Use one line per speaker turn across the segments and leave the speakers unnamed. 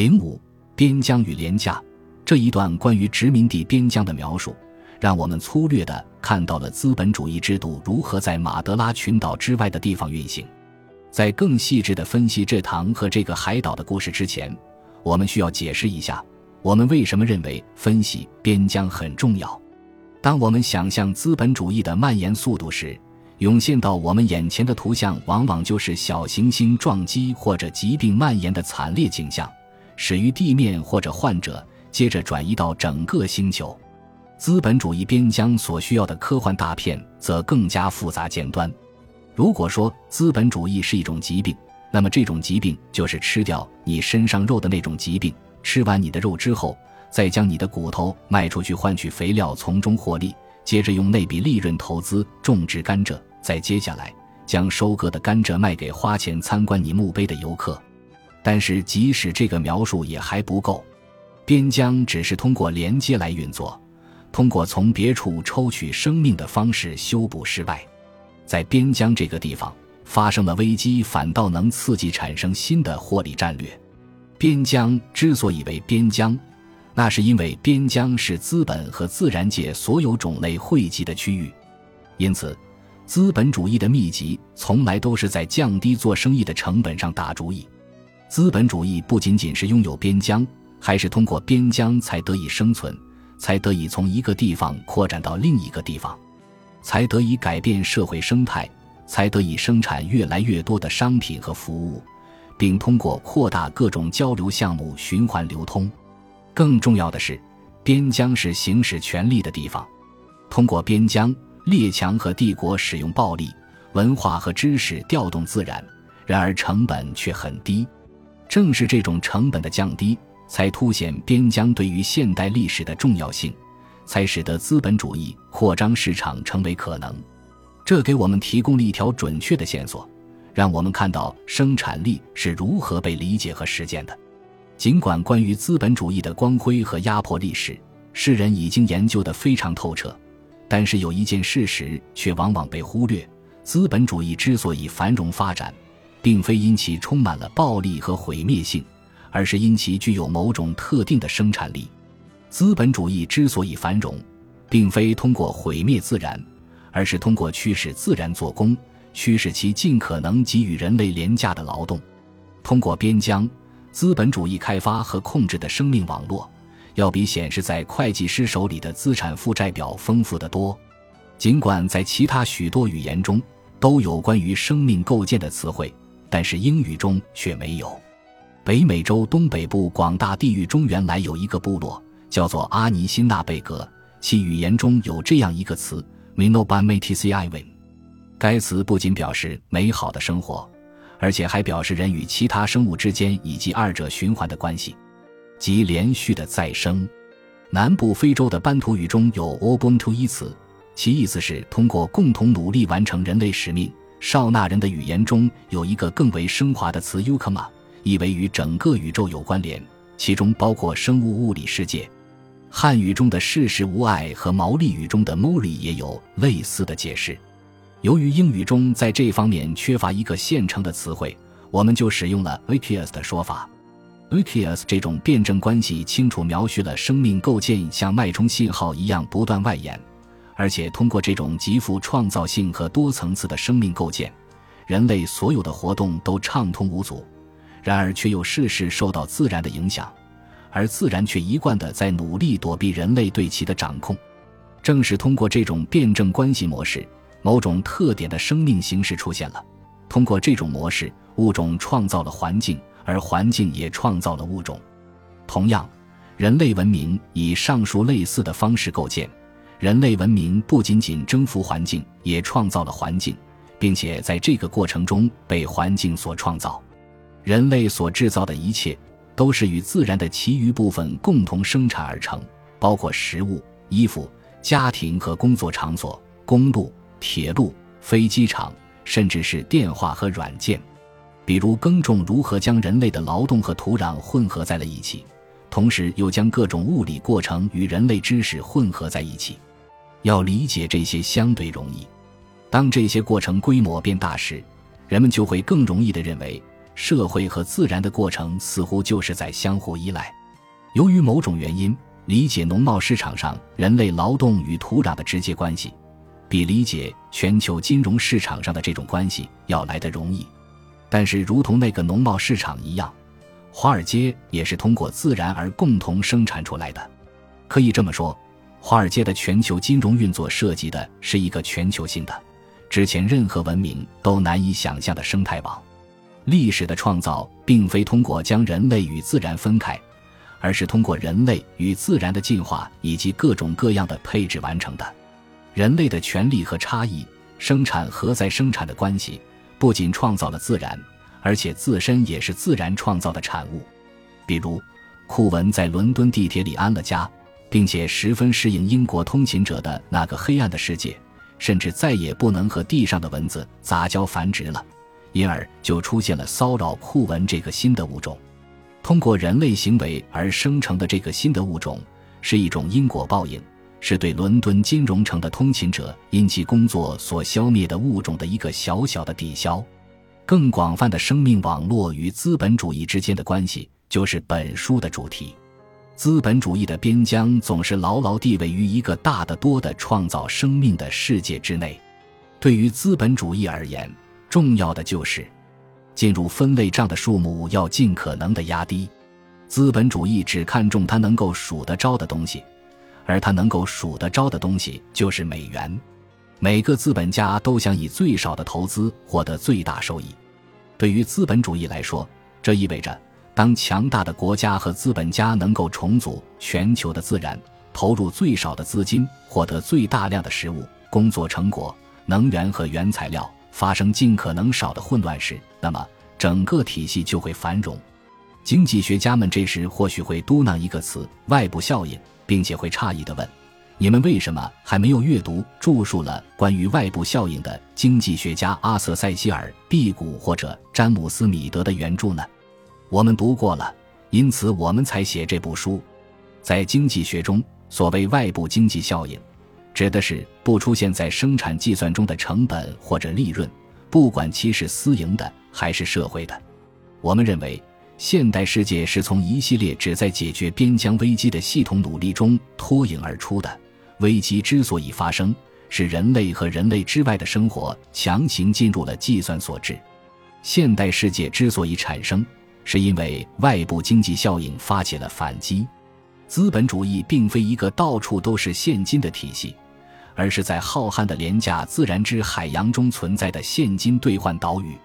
零五边疆与廉价这一段关于殖民地边疆的描述，让我们粗略地看到了资本主义制度如何在马德拉群岛之外的地方运行。在更细致地分析这堂和这个海岛的故事之前，我们需要解释一下，我们为什么认为分析边疆很重要。当我们想象资本主义的蔓延速度时，涌现到我们眼前的图像往往就是小行星撞击或者疾病蔓延的惨烈景象，始于地面或者患者，接着转移到整个星球。资本主义边疆所需要的科幻大片则更加复杂尖端。如果说资本主义是一种疾病，那么这种疾病就是吃掉你身上肉的那种疾病。吃完你的肉之后，再将你的骨头卖出去换取肥料，从中获利，接着用那笔利润投资种植甘蔗。再接下来，将收割的甘蔗卖给花钱参观你墓碑的游客。但是，即使这个描述也还不够。边疆只是通过连接来运作，通过从别处抽取生命的方式修补失败。在边疆这个地方发生了危机，反倒能刺激产生新的获利战略。边疆之所以为边疆，那是因为边疆是资本和自然界所有种类汇集的区域，因此。资本主义的秘籍从来都是在降低做生意的成本上打主意。资本主义不仅仅是拥有边疆，还是通过边疆才得以生存，才得以从一个地方扩展到另一个地方，才得以改变社会生态，才得以生产越来越多的商品和服务，并通过扩大各种交流项目循环流通。更重要的是，边疆是行使权力的地方，通过边疆。列强和帝国使用暴力、文化和知识调动自然，然而成本却很低。正是这种成本的降低，才凸显边疆对于现代历史的重要性，才使得资本主义扩张市场成为可能。这给我们提供了一条准确的线索，让我们看到生产力是如何被理解和实践的。尽管关于资本主义的光辉和压迫历史，世人已经研究得非常透彻。但是有一件事实却往往被忽略：资本主义之所以繁荣发展，并非因其充满了暴力和毁灭性，而是因其具有某种特定的生产力。资本主义之所以繁荣，并非通过毁灭自然，而是通过驱使自然做工，驱使其尽可能给予人类廉价的劳动。通过边疆，资本主义开发和控制的生命网络。要比显示在会计师手里的资产负债表丰富得多。尽管在其他许多语言中都有关于生命构建的词汇，但是英语中却没有。北美洲东北部广大地域中原来有一个部落，叫做阿尼辛纳贝格，其语言中有这样一个词，minobameti siwi 该词不仅表示美好的生活，而且还表示人与其他生物之间以及二者循环的关系。即连续的再生。南部非洲的班图语中有 “Ubuntu” 一词，其意思是通过共同努力完成人类使命。少纳人的语言中有一个更为升华的词 “Ukma”，意为与整个宇宙有关联，其中包括生物物理世界。汉语中的世事无碍和毛利语中的 “Mori” 也有类似的解释。由于英语中在这方面缺乏一个现成的词汇，我们就使用了 “Vikius” 的说法。u k i a s 这种辩证关系清楚描述了生命构建像脉冲信号一样不断外延，而且通过这种极富创造性和多层次的生命构建，人类所有的活动都畅通无阻。然而，却又事事受到自然的影响，而自然却一贯的在努力躲避人类对其的掌控。正是通过这种辩证关系模式，某种特点的生命形式出现了。通过这种模式，物种创造了环境。而环境也创造了物种。同样，人类文明以上述类似的方式构建。人类文明不仅仅征服环境，也创造了环境，并且在这个过程中被环境所创造。人类所制造的一切，都是与自然的其余部分共同生产而成，包括食物、衣服、家庭和工作场所、公路、铁路、飞机场，甚至是电话和软件。比如耕种如何将人类的劳动和土壤混合在了一起，同时又将各种物理过程与人类知识混合在一起。要理解这些相对容易，当这些过程规模变大时，人们就会更容易地认为，社会和自然的过程似乎就是在相互依赖。由于某种原因，理解农贸市场上人类劳动与土壤的直接关系，比理解全球金融市场上的这种关系要来得容易。但是，如同那个农贸市场一样，华尔街也是通过自然而共同生产出来的。可以这么说，华尔街的全球金融运作涉及的是一个全球性的、之前任何文明都难以想象的生态网。历史的创造并非通过将人类与自然分开。而是通过人类与自然的进化以及各种各样的配置完成的。人类的权利和差异、生产和再生产的关系，不仅创造了自然，而且自身也是自然创造的产物。比如，库文在伦敦地铁里安了家，并且十分适应英国通勤者的那个黑暗的世界，甚至再也不能和地上的蚊子杂交繁殖了，因而就出现了骚扰库蚊这个新的物种。通过人类行为而生成的这个新的物种，是一种因果报应，是对伦敦金融城的通勤者因其工作所消灭的物种的一个小小的抵消。更广泛的生命网络与资本主义之间的关系，就是本书的主题。资本主义的边疆总是牢牢地位于一个大得多的创造生命的世界之内。对于资本主义而言，重要的就是。进入分类账的数目要尽可能的压低，资本主义只看重它能够数得着的东西，而它能够数得着的东西就是美元。每个资本家都想以最少的投资获得最大收益。对于资本主义来说，这意味着当强大的国家和资本家能够重组全球的自然，投入最少的资金，获得最大量的食物、工作成果、能源和原材料。发生尽可能少的混乱时，那么整个体系就会繁荣。经济学家们这时或许会嘟囔一个词“外部效应”，并且会诧异地问：“你们为什么还没有阅读著述了关于外部效应的经济学家阿瑟·塞西尔·毕古或者詹姆斯·米德的原著呢？”我们读过了，因此我们才写这部书。在经济学中，所谓外部经济效应。指的是不出现在生产计算中的成本或者利润，不管其是私营的还是社会的。我们认为，现代世界是从一系列旨在解决边疆危机的系统努力中脱颖而出的。危机之所以发生，是人类和人类之外的生活强行进入了计算所致。现代世界之所以产生，是因为外部经济效应发起了反击。资本主义并非一个到处都是现金的体系，而是在浩瀚的廉价自然之海洋中存在的现金兑换岛屿。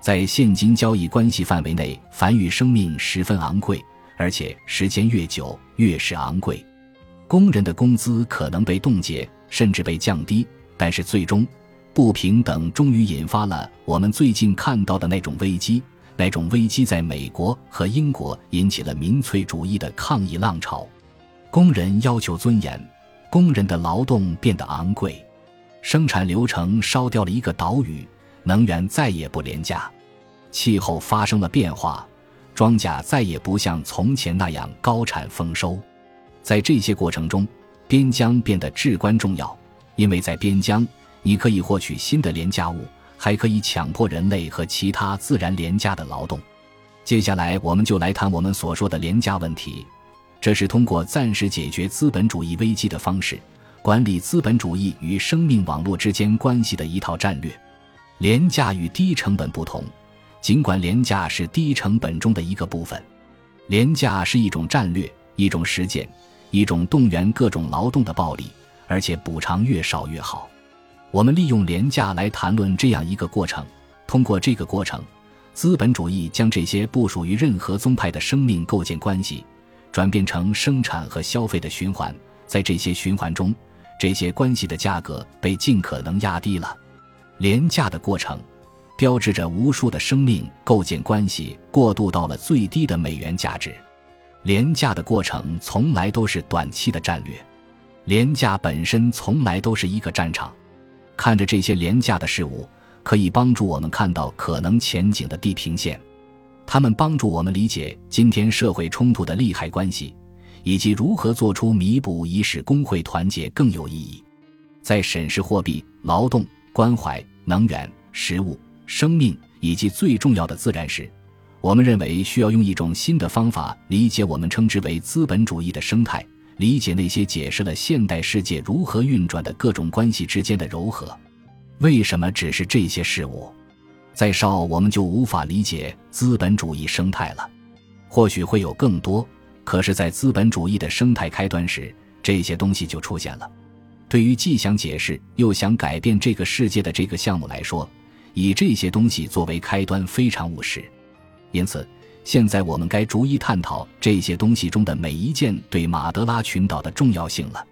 在现金交易关系范围内，繁育生命十分昂贵，而且时间越久越是昂贵。工人的工资可能被冻结，甚至被降低，但是最终，不平等终于引发了我们最近看到的那种危机。那种危机在美国和英国引起了民粹主义的抗议浪潮，工人要求尊严，工人的劳动变得昂贵，生产流程烧掉了一个岛屿，能源再也不廉价，气候发生了变化，庄稼再也不像从前那样高产丰收。在这些过程中，边疆变得至关重要，因为在边疆，你可以获取新的廉价物。还可以强迫人类和其他自然廉价的劳动。接下来，我们就来谈我们所说的廉价问题。这是通过暂时解决资本主义危机的方式，管理资本主义与生命网络之间关系的一套战略。廉价与低成本不同，尽管廉价是低成本中的一个部分，廉价是一种战略，一种实践，一种动员各种劳动的暴力，而且补偿越少越好。我们利用廉价来谈论这样一个过程。通过这个过程，资本主义将这些不属于任何宗派的生命构建关系，转变成生产和消费的循环。在这些循环中，这些关系的价格被尽可能压低了。廉价的过程，标志着无数的生命构建关系过渡到了最低的美元价值。廉价的过程从来都是短期的战略，廉价本身从来都是一个战场。看着这些廉价的事物，可以帮助我们看到可能前景的地平线。它们帮助我们理解今天社会冲突的利害关系，以及如何做出弥补，以使工会团结更有意义。在审视货币、劳动、关怀、能源、食物、生命以及最重要的自然时，我们认为需要用一种新的方法理解我们称之为资本主义的生态，理解那些解释了现代世界如何运转的各种关系之间的柔和。为什么只是这些事物？再少我们就无法理解资本主义生态了。或许会有更多，可是，在资本主义的生态开端时，这些东西就出现了。对于既想解释又想改变这个世界的这个项目来说，以这些东西作为开端非常务实。因此，现在我们该逐一探讨这些东西中的每一件对马德拉群岛的重要性了。